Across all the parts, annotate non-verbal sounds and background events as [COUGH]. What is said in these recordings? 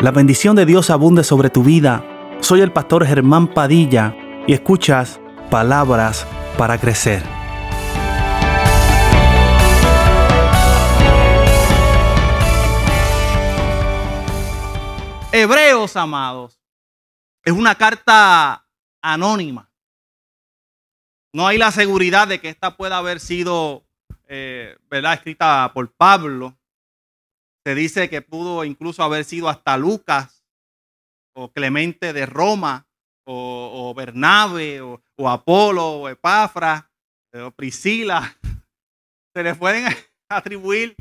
La bendición de Dios abunde sobre tu vida. Soy el pastor Germán Padilla y escuchas palabras para crecer. Hebreos, amados, es una carta anónima. No hay la seguridad de que esta pueda haber sido eh, escrita por Pablo. Se dice que pudo incluso haber sido hasta Lucas o Clemente de Roma o, Bernabe o, Apolo o Epafra eh, o Priscila. [LAUGHS] Se les pueden [LAUGHS] atribuir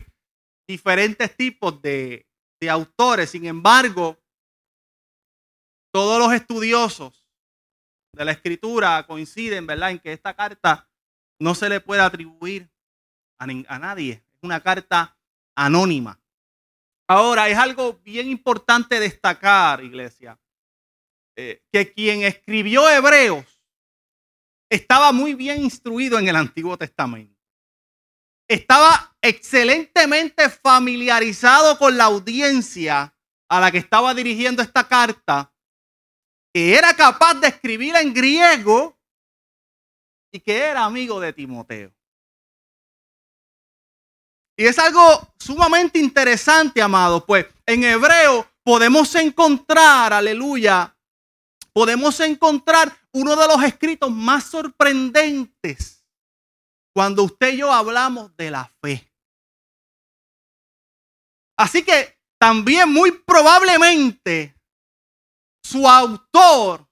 diferentes tipos de, de autores. Sin embargo, todos los estudiosos de la escritura coinciden, ¿verdad?, en que esta carta no se le puede atribuir a, nadie. Es una carta anónima. Ahora, es algo bien importante destacar, iglesia, eh, que quien escribió Hebreos estaba muy bien instruido en el Antiguo Testamento. Estaba excelentemente familiarizado con la audiencia a la que estaba dirigiendo esta carta que era capaz de escribir en griego y que era amigo de Timoteo. Y es algo sumamente interesante, amado, pues en hebreo podemos encontrar, aleluya, podemos encontrar uno de los escritos más sorprendentes cuando usted y yo hablamos de la fe. Así que también muy probablemente su autor,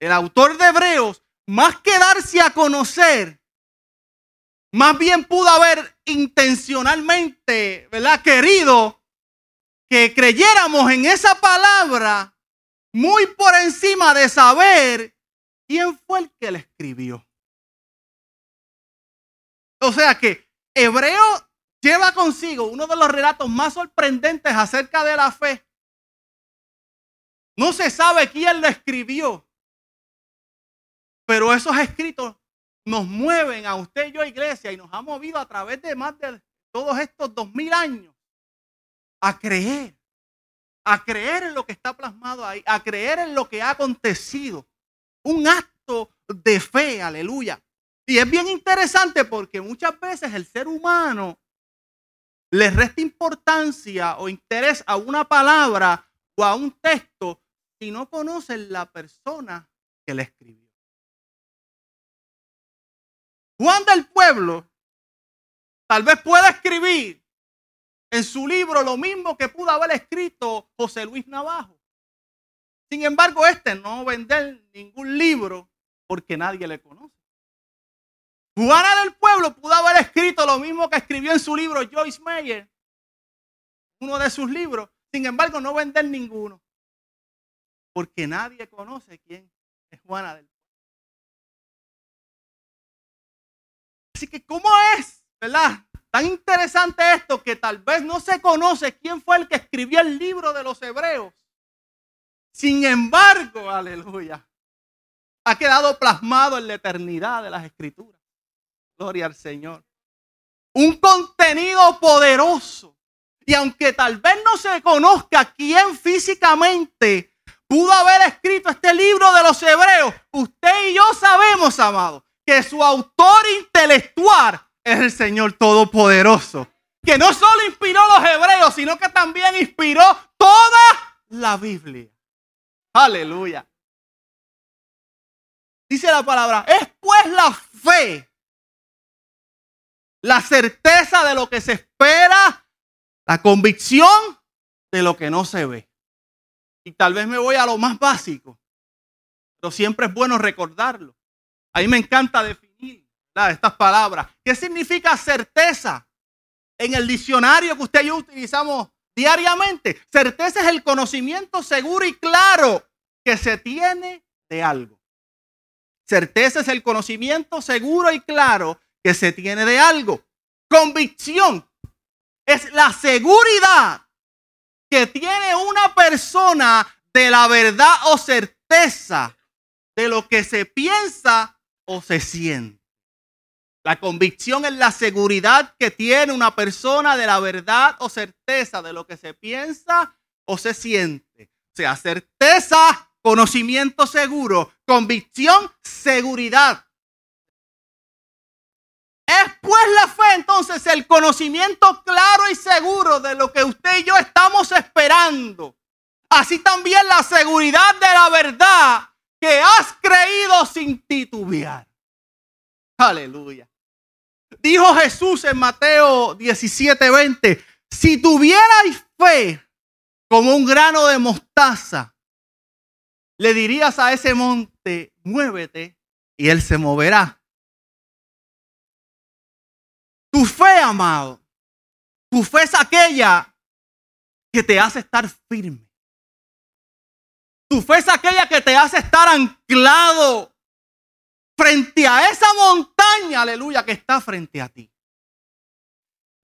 el autor de Hebreos, más que darse a conocer, más bien pudo haber intencionalmente, ¿verdad? Querido que creyéramos en esa palabra muy por encima de saber quién fue el que la escribió. O sea que Hebreo lleva consigo uno de los relatos más sorprendentes acerca de la fe no se sabe quién lo escribió. Pero esos escritos nos mueven a usted y yo, iglesia, y nos ha movido a través de más de todos estos dos mil años a creer, a creer en lo que está plasmado ahí, a creer en lo que ha acontecido. Un acto de fe, aleluya. Y es bien interesante porque muchas veces el ser humano le resta importancia o interés a una palabra o a un texto si no conocen la persona que le escribió. Juan del Pueblo tal vez pueda escribir en su libro lo mismo que pudo haber escrito José Luis Navajo. Sin embargo, este no vender ningún libro porque nadie le conoce. Juana del Pueblo pudo haber escrito lo mismo que escribió en su libro Joyce Meyer, uno de sus libros. Sin embargo, no vender ninguno porque nadie conoce quién es Juana del Así que, ¿cómo es, verdad? Tan interesante esto que tal vez no se conoce quién fue el que escribió el libro de los hebreos. Sin embargo, aleluya, ha quedado plasmado en la eternidad de las escrituras. Gloria al Señor. Un contenido poderoso. Y aunque tal vez no se conozca quién físicamente pudo haber escrito este libro de los hebreos, usted y yo sabemos, amado, que su autor intelectual es el Señor Todopoderoso. Que no solo inspiró a los hebreos, sino que también inspiró toda la Biblia. Aleluya. Dice la palabra, es pues la fe, la certeza de lo que se espera, la convicción de lo que no se ve. Y tal vez me voy a lo más básico, pero siempre es bueno recordarlo. A mí me encanta definir estas palabras. ¿Qué significa certeza? En el diccionario que usted y yo utilizamos diariamente, certeza es el conocimiento seguro y claro que se tiene de algo. Certeza es el conocimiento seguro y claro que se tiene de algo. Convicción es la seguridad que tiene una persona de la verdad o certeza de lo que se piensa o se siente. La convicción es la seguridad que tiene una persona de la verdad o certeza de lo que se piensa o se siente. O sea, certeza, conocimiento seguro, convicción, seguridad. Es pues la fe entonces el conocimiento claro y seguro de lo que usted y yo estamos esperando. Así también la seguridad de la verdad que has creído sin titubear. Aleluya. Dijo Jesús en Mateo 17:20, si tuvierais fe como un grano de mostaza, le dirías a ese monte, muévete, y él se moverá. Tu fe, amado, tu fe es aquella que te hace estar firme. Tu fe es aquella que te hace estar anclado frente a esa montaña, aleluya, que está frente a ti.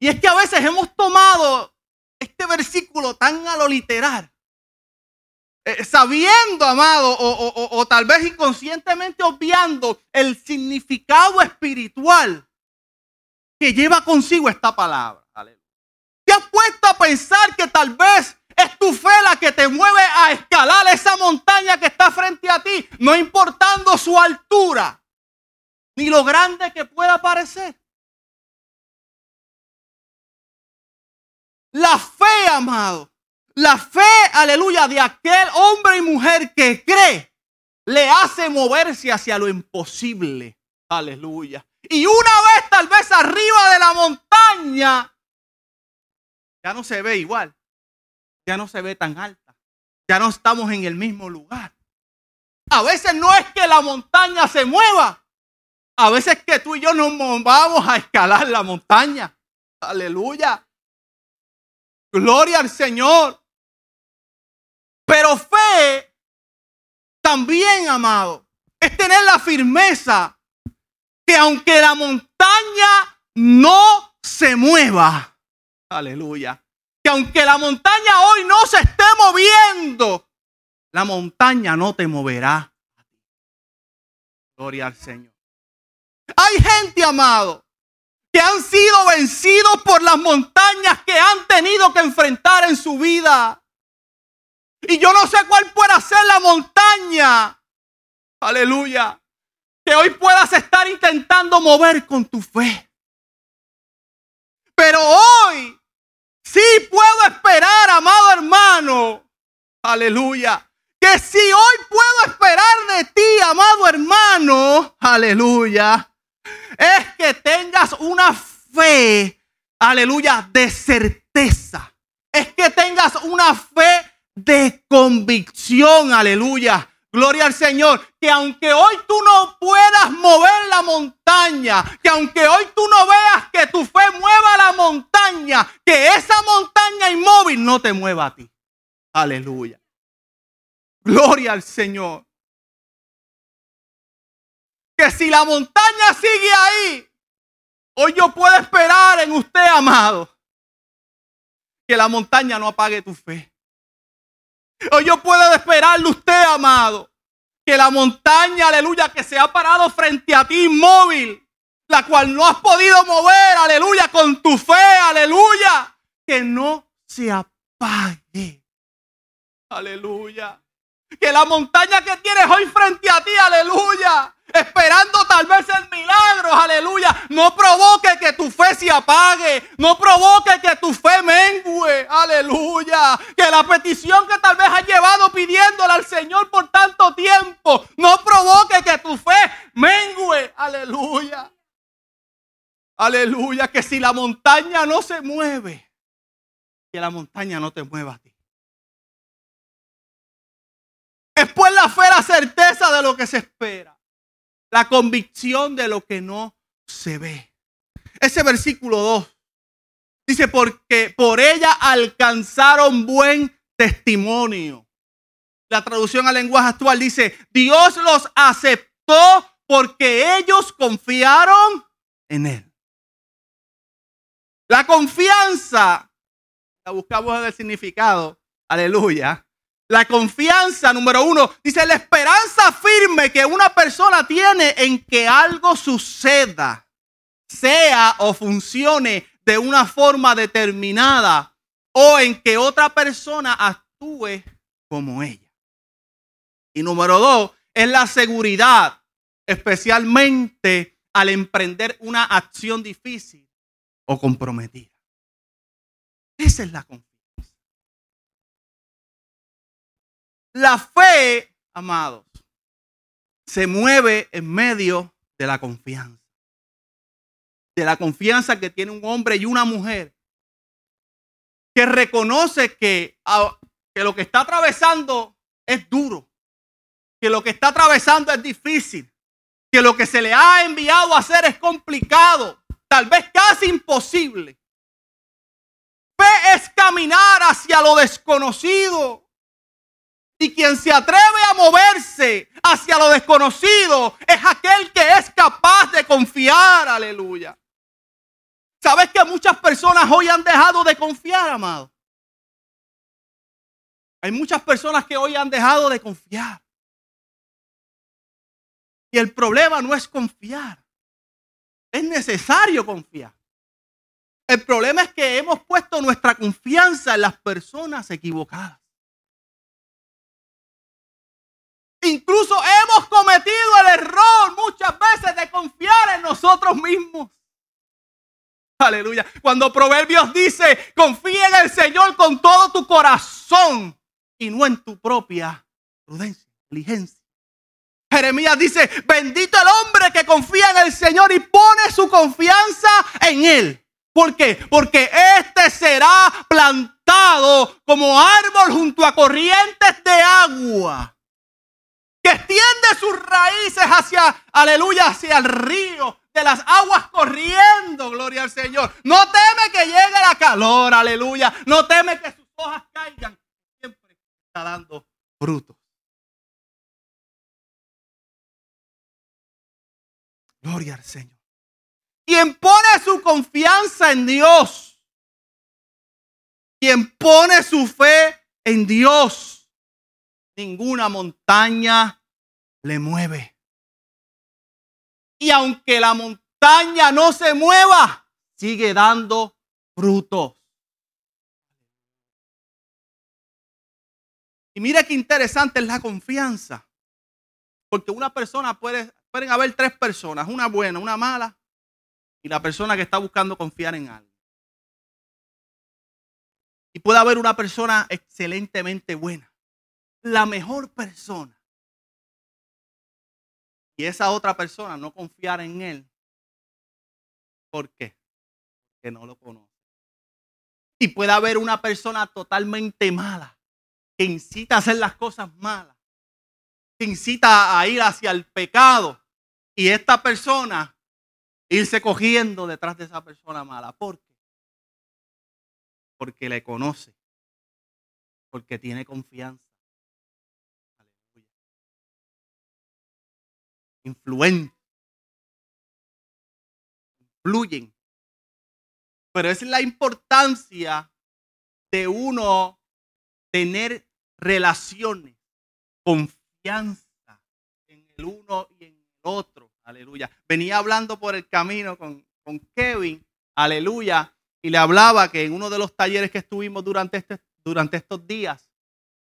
Y es que a veces hemos tomado este versículo tan a lo literal, eh, sabiendo, amado, o, tal vez inconscientemente obviando el significado espiritual que lleva consigo esta palabra. Te has puesto a pensar que tal vez es tu fe la que te mueve a escalar esa montaña que está frente a ti, no importando su altura ni lo grande que pueda parecer. La fe, amado, la fe, aleluya, de aquel hombre y mujer que cree, le hace moverse hacia lo imposible. Aleluya. Y una vez tal vez arriba de la montaña, ya no se ve igual, ya no se ve tan alta, ya no estamos en el mismo lugar. A veces no es que la montaña se mueva, a veces que tú y yo nos vamos a escalar la montaña. Aleluya. Gloria al Señor. Pero fe también, amado, es tener la firmeza que aunque la montaña no se mueva, aleluya, aunque la montaña hoy no se esté moviendo, la montaña no te moverá. Gloria al Señor. Hay gente, amado, que han sido vencidos por las montañas que han tenido que enfrentar en su vida. Y yo no sé cuál pueda ser la montaña. Aleluya. Que hoy puedas estar intentando mover con tu fe. Pero hoy sí puedo esperar, amado hermano. Aleluya. Que si hoy puedo esperar de ti, amado hermano. Aleluya es que tengas una fe, aleluya, de certeza. Es que tengas una fe de convicción, aleluya. Gloria al Señor. Que aunque hoy tú no puedas mover la montaña, que aunque hoy tú no veas que tu fe mueva la montaña, que esa montaña inmóvil no te mueva a ti. Aleluya. Gloria al Señor que si la montaña sigue ahí, hoy yo puedo esperar en usted, amado, que la montaña no apague tu fe. Hoy yo puedo esperarle usted, amado, que la montaña, aleluya, que se ha parado frente a ti inmóvil, la cual no has podido mover, aleluya, con tu fe, aleluya, que no se apague. Aleluya. Que la montaña que tienes hoy frente a ti, aleluya, esperando tal vez el milagro, aleluya. No provoque que tu fe se apague, no provoque que tu fe mengue, aleluya. Que la petición que tal vez has llevado pidiéndole al Señor por tanto tiempo, no provoque que tu fe mengue, aleluya. Aleluya, que si la montaña no se mueve, que la montaña no te mueva a ti. Es pues la fe la certeza de lo que se espera la convicción de lo que no se ve. Ese versículo 2 dice, porque por ella alcanzaron buen testimonio. La traducción al lenguaje actual dice, Dios los aceptó porque ellos confiaron en Él. La confianza, la buscamos en el significado, aleluya, la confianza, número uno, dice la esperanza firme que una persona tiene en que algo suceda, sea o funcione de una forma determinada, o en que otra persona actúe como ella. Y número dos, es la seguridad, especialmente al emprender una acción difícil o comprometida. Esa es la confianza. La fe, amados, se mueve en medio de la confianza. De la confianza que tiene un hombre y una mujer que reconoce que, que lo que está atravesando es duro, que lo que está atravesando es difícil, que lo que se le ha enviado a hacer es complicado, tal vez casi imposible. Fe es caminar hacia lo desconocido. Y quien se atreve a moverse hacia lo desconocido es aquel que es capaz de confiar. Aleluya. ¿Sabes que muchas personas hoy han dejado de confiar, amado? Hay muchas personas que hoy han dejado de confiar. Y el problema no es confiar. Es necesario confiar. El problema es que hemos puesto nuestra confianza en las personas equivocadas. Incluso hemos cometido el error muchas veces de confiar en nosotros mismos. Aleluya. Cuando Proverbios dice, confía en el Señor con todo tu corazón y no en tu propia prudencia, inteligencia. Jeremías dice, bendito el hombre que confía en el Señor y pone su confianza en Él. ¿Por qué? Porque éste será plantado como árbol junto a corrientes de agua. Que extiende sus raíces hacia, aleluya, hacia el río de las aguas corriendo, gloria al Señor. No teme que llegue la calor, aleluya. No teme que sus hojas caigan. Siempre está dando frutos. Gloria al Señor. Quien pone su confianza en Dios, quien pone su fe en Dios, ninguna montaña le mueve. Y aunque la montaña no se mueva, sigue dando frutos. Y mira qué interesante es la confianza. Porque una persona puede, pueden haber tres personas, una buena, una mala y la persona que está buscando confiar en algo. Y puede haber una persona excelentemente buena, la mejor persona. Y esa otra persona no confiar en él. ¿Por qué? Porque no lo conoce. Y puede haber una persona totalmente mala que incita a hacer las cosas malas incita a ir hacia el pecado. Y esta persona irse cogiendo detrás de esa persona mala. ¿Por qué? Porque le conoce. Porque tiene confianza. Aleluya. Influente. Influyen. Pero es la importancia de uno tener relaciones, confianza en el uno y en el otro. Aleluya. Venía hablando por el camino con, con Kevin. Aleluya. Y le hablaba que en uno de los talleres que estuvimos durante, este, durante estos días,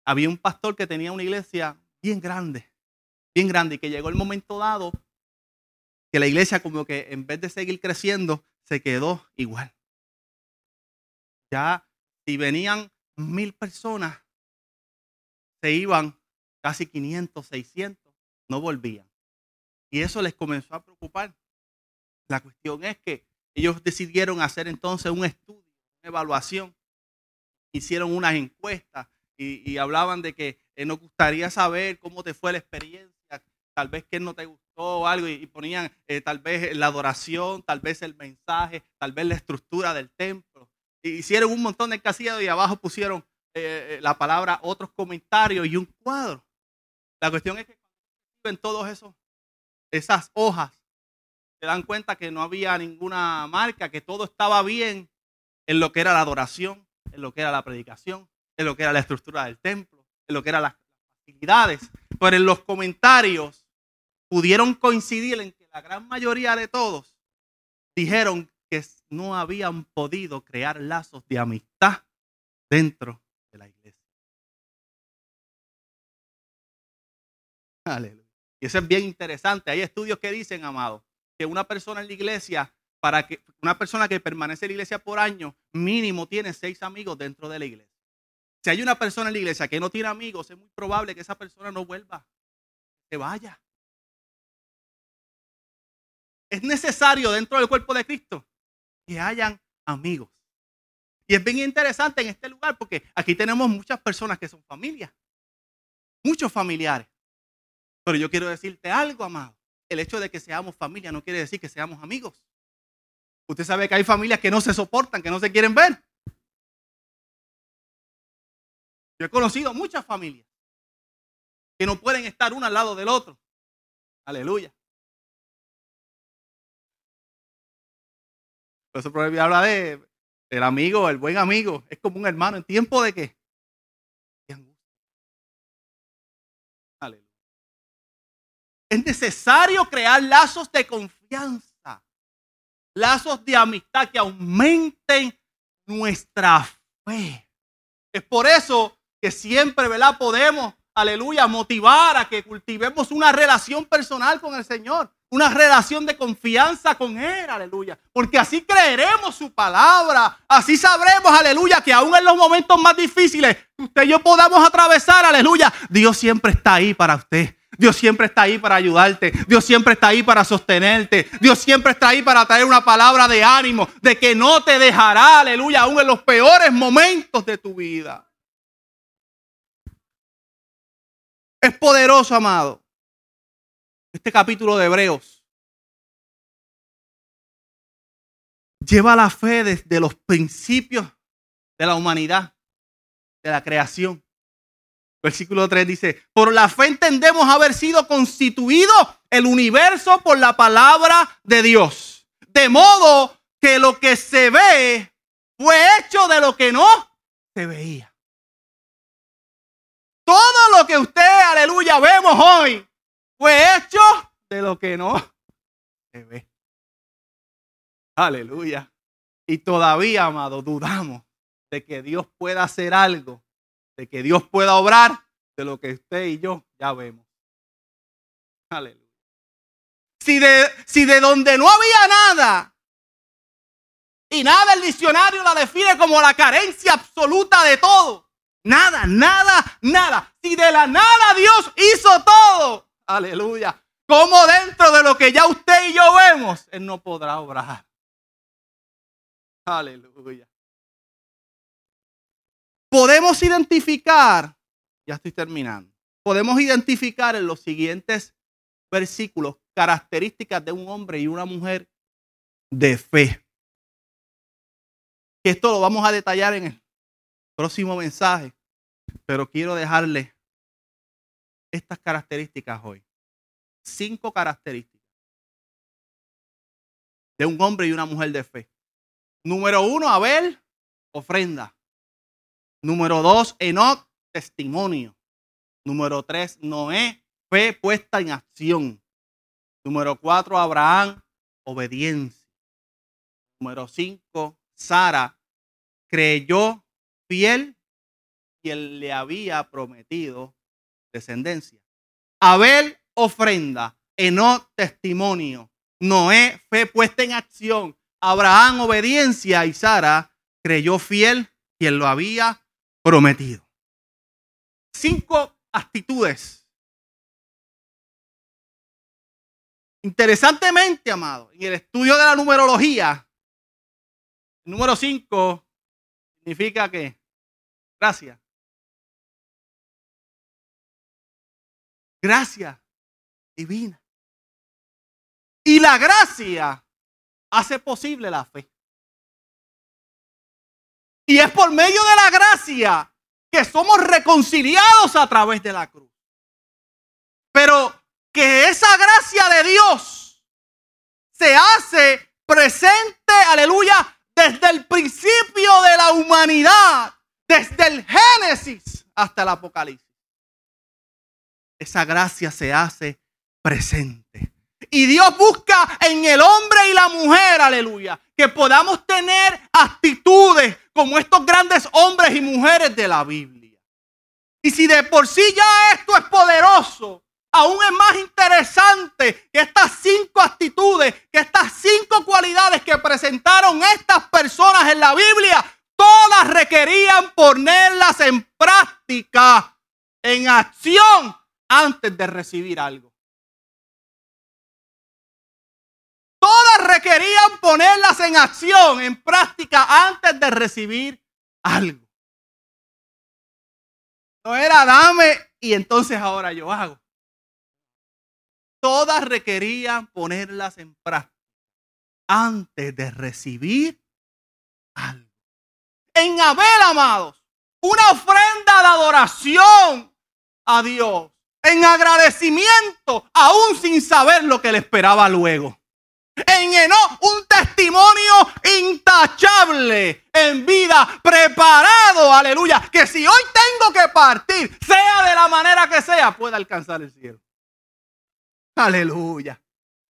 había un pastor que tenía una iglesia bien grande, bien grande, y que llegó el momento dado que la iglesia como que en vez de seguir creciendo, se quedó igual. Ya si venían mil personas, se iban casi 500, 600, no volvían. Y eso les comenzó a preocupar. La cuestión es que ellos decidieron hacer entonces un estudio, una evaluación. Hicieron unas encuestas y, hablaban de que eh, nos gustaría saber cómo te fue la experiencia, tal vez que no te gustó algo y, ponían eh, tal vez la adoración, tal vez el mensaje, tal vez la estructura del templo. Hicieron un montón de casillas y abajo pusieron eh, la palabra otros comentarios y un cuadro. La cuestión es que en todos esos esas hojas, se dan cuenta que no había ninguna marca, que todo estaba bien en lo que era la adoración, en lo que era la predicación, en lo que era la estructura del templo, en lo que eran las facilidades. Pero en los comentarios pudieron coincidir en que la gran mayoría de todos dijeron que no habían podido crear lazos de amistad dentro de la iglesia. Aleluya. Y eso es bien interesante. Hay estudios que dicen, amado, que una persona en la iglesia, para que una persona que permanece en la iglesia por años, mínimo tiene seis amigos dentro de la iglesia. Si hay una persona en la iglesia que no tiene amigos, es muy probable que esa persona no vuelva, que vaya. Es necesario dentro del cuerpo de Cristo que hayan amigos. Y es bien interesante en este lugar porque aquí tenemos muchas personas que son familias, muchos familiares. Pero yo quiero decirte algo, amado. El hecho de que seamos familia no quiere decir que seamos amigos. Usted sabe que hay familias que no se soportan, que no se quieren ver. Yo he conocido muchas familias que no pueden estar una al lado del otro. Aleluya. Eso proverbio habla de el amigo, el buen amigo. Es como un hermano en tiempo de qué? Es necesario crear lazos de confianza, lazos de amistad que aumenten nuestra fe. Es por eso que siempre, ¿verdad? Podemos, aleluya, motivar a que cultivemos una relación personal con el Señor, una relación de confianza con Él, aleluya. Porque así creeremos su palabra, así sabremos, aleluya, que aún en los momentos más difíciles, usted y yo podamos atravesar, aleluya, Dios siempre está ahí para usted. Dios siempre está ahí para ayudarte. Dios siempre está ahí para sostenerte. Dios siempre está ahí para traer una palabra de ánimo, de que no te dejará, aleluya, aún en los peores momentos de tu vida. Es poderoso, amado. Este capítulo de Hebreos lleva la fe desde los principios de la humanidad, de la creación. Versículo 3 dice, por la fe entendemos haber sido constituido el universo por la palabra de Dios. De modo que lo que se ve fue hecho de lo que no se veía. Todo lo que usted, aleluya, vemos hoy fue hecho de lo que no se ve. Aleluya. Y todavía, amado, dudamos de que Dios pueda hacer algo, de que Dios pueda obrar de lo que usted y yo ya vemos. Aleluya. Si de, si de donde no había nada, y nada el diccionario la define como la carencia absoluta de todo, Nada, nada, nada. Si de la nada Dios hizo todo, aleluya. Como dentro de lo que ya usted y yo vemos, Él no podrá obrar. Aleluya. Podemos identificar, ya estoy terminando, podemos identificar en los siguientes versículos características de un hombre y una mujer de fe. Esto lo vamos a detallar en el próximo mensaje, pero quiero dejarle estas características hoy. Cinco características de un hombre y una mujer de fe. Número uno, Abel, ofrenda. Número dos, Enoch, testimonio. Número tres, Noé, fe puesta en acción. Número cuatro, Abraham, obediencia. Número cinco, Sara creyó fiel él le había prometido descendencia. Abel ofrenda, Enoch testimonio, Noé fe puesta en acción, Abraham obediencia y Sara creyó fiel quien lo había prometido. Cinco actitudes. Interesantemente, amado, en el estudio de la numerología, número cinco significa que Gracias. Gracia divina. Y la gracia hace posible la fe. Y es por medio de la gracia que somos reconciliados a través de la cruz. Pero que esa gracia de Dios se hace presente, aleluya, desde el principio de la humanidad desde el Génesis hasta el Apocalipsis. Esa gracia se hace presente. Y Dios busca en el hombre y la mujer, aleluya, que podamos tener actitudes como estos grandes hombres y mujeres de la Biblia. Y si de por sí ya esto es poderoso, aún es más interesante que estas cinco actitudes, que estas cinco cualidades que presentaron estas personas en la Biblia, todas requerían ponerlas en práctica, en acción, antes de recibir algo. Todas requerían ponerlas en acción, en práctica, antes de recibir algo. No era dame y entonces ahora yo hago. Todas requerían ponerlas en práctica antes de recibir algo. En Abel, amados, una ofrenda de adoración a Dios, en agradecimiento, aún sin saber lo que le esperaba luego. En Enoch, un testimonio intachable en vida, preparado, aleluya. Que si hoy tengo que partir, sea de la manera que sea, pueda alcanzar el cielo. Aleluya.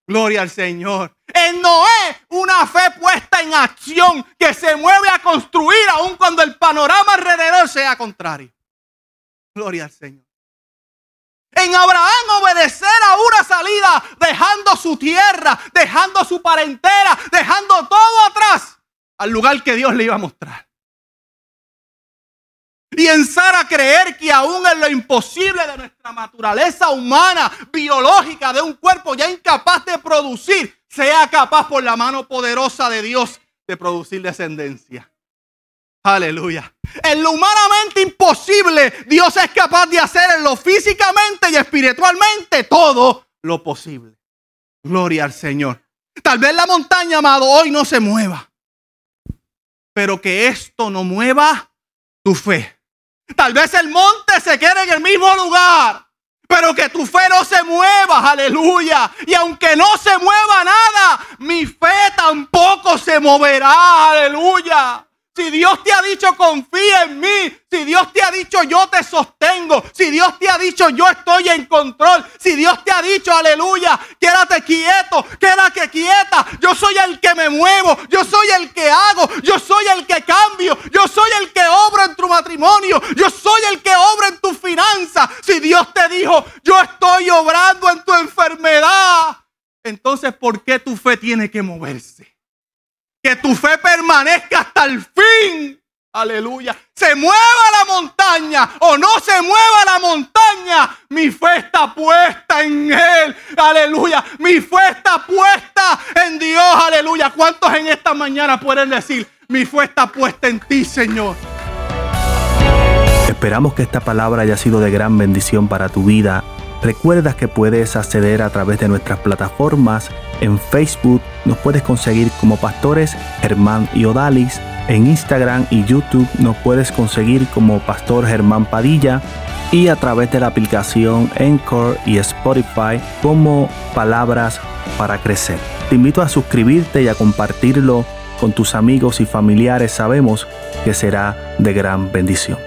Gloria al Señor. En Noé, una fe puesta en acción que se mueve a construir aun cuando el panorama alrededor sea contrario. Gloria al Señor. En Abraham obedecer a una salida, dejando su tierra, dejando su parentela, dejando todo atrás al lugar que Dios le iba a mostrar. Y en Sara creer que aún en lo imposible de nuestra naturaleza humana, biológica, de un cuerpo ya incapaz de producir, sea capaz por la mano poderosa de Dios de producir descendencia. Aleluya. En lo humanamente imposible, Dios es capaz de hacer en lo físicamente y espiritualmente todo lo posible. Gloria al Señor. Tal vez la montaña, amado, hoy no se mueva. Pero que esto no mueva tu fe. Tal vez el monte se quede en el mismo lugar. Pero que tu fe no se mueva, aleluya. Y aunque no se mueva nada, mi fe tampoco se moverá, aleluya. Si Dios te ha dicho confía en mí, si Dios te ha dicho yo te sostengo, si Dios te ha dicho yo estoy en control, si Dios te ha dicho aleluya, quédate quieto, quédate quieta, yo soy el que me muevo, yo soy el que hago, yo soy el que cambio, yo soy el que obra en tu matrimonio, yo soy el que obra en tu finanza. Si Dios te dijo yo estoy obrando en tu enfermedad, entonces ¿por qué tu fe tiene que moverse? Que tu fe permanezca hasta el fin. Aleluya. Se mueva la montaña o no se mueva la montaña. Mi fe está puesta en Él. Aleluya. Mi fe está puesta en Dios. Aleluya. ¿Cuántos en esta mañana pueden decir, mi fe está puesta en ti, Señor? Esperamos que esta palabra haya sido de gran bendición para tu vida. Recuerda que puedes acceder a través de nuestras plataformas en Facebook nos puedes conseguir como pastores Germán y Odalis. En Instagram y YouTube nos puedes conseguir como Pastor Germán Padilla y a través de la aplicación Encore y Spotify como Palabras para Crecer. Te invito a suscribirte y a compartirlo con tus amigos y familiares. Sabemos que será de gran bendición.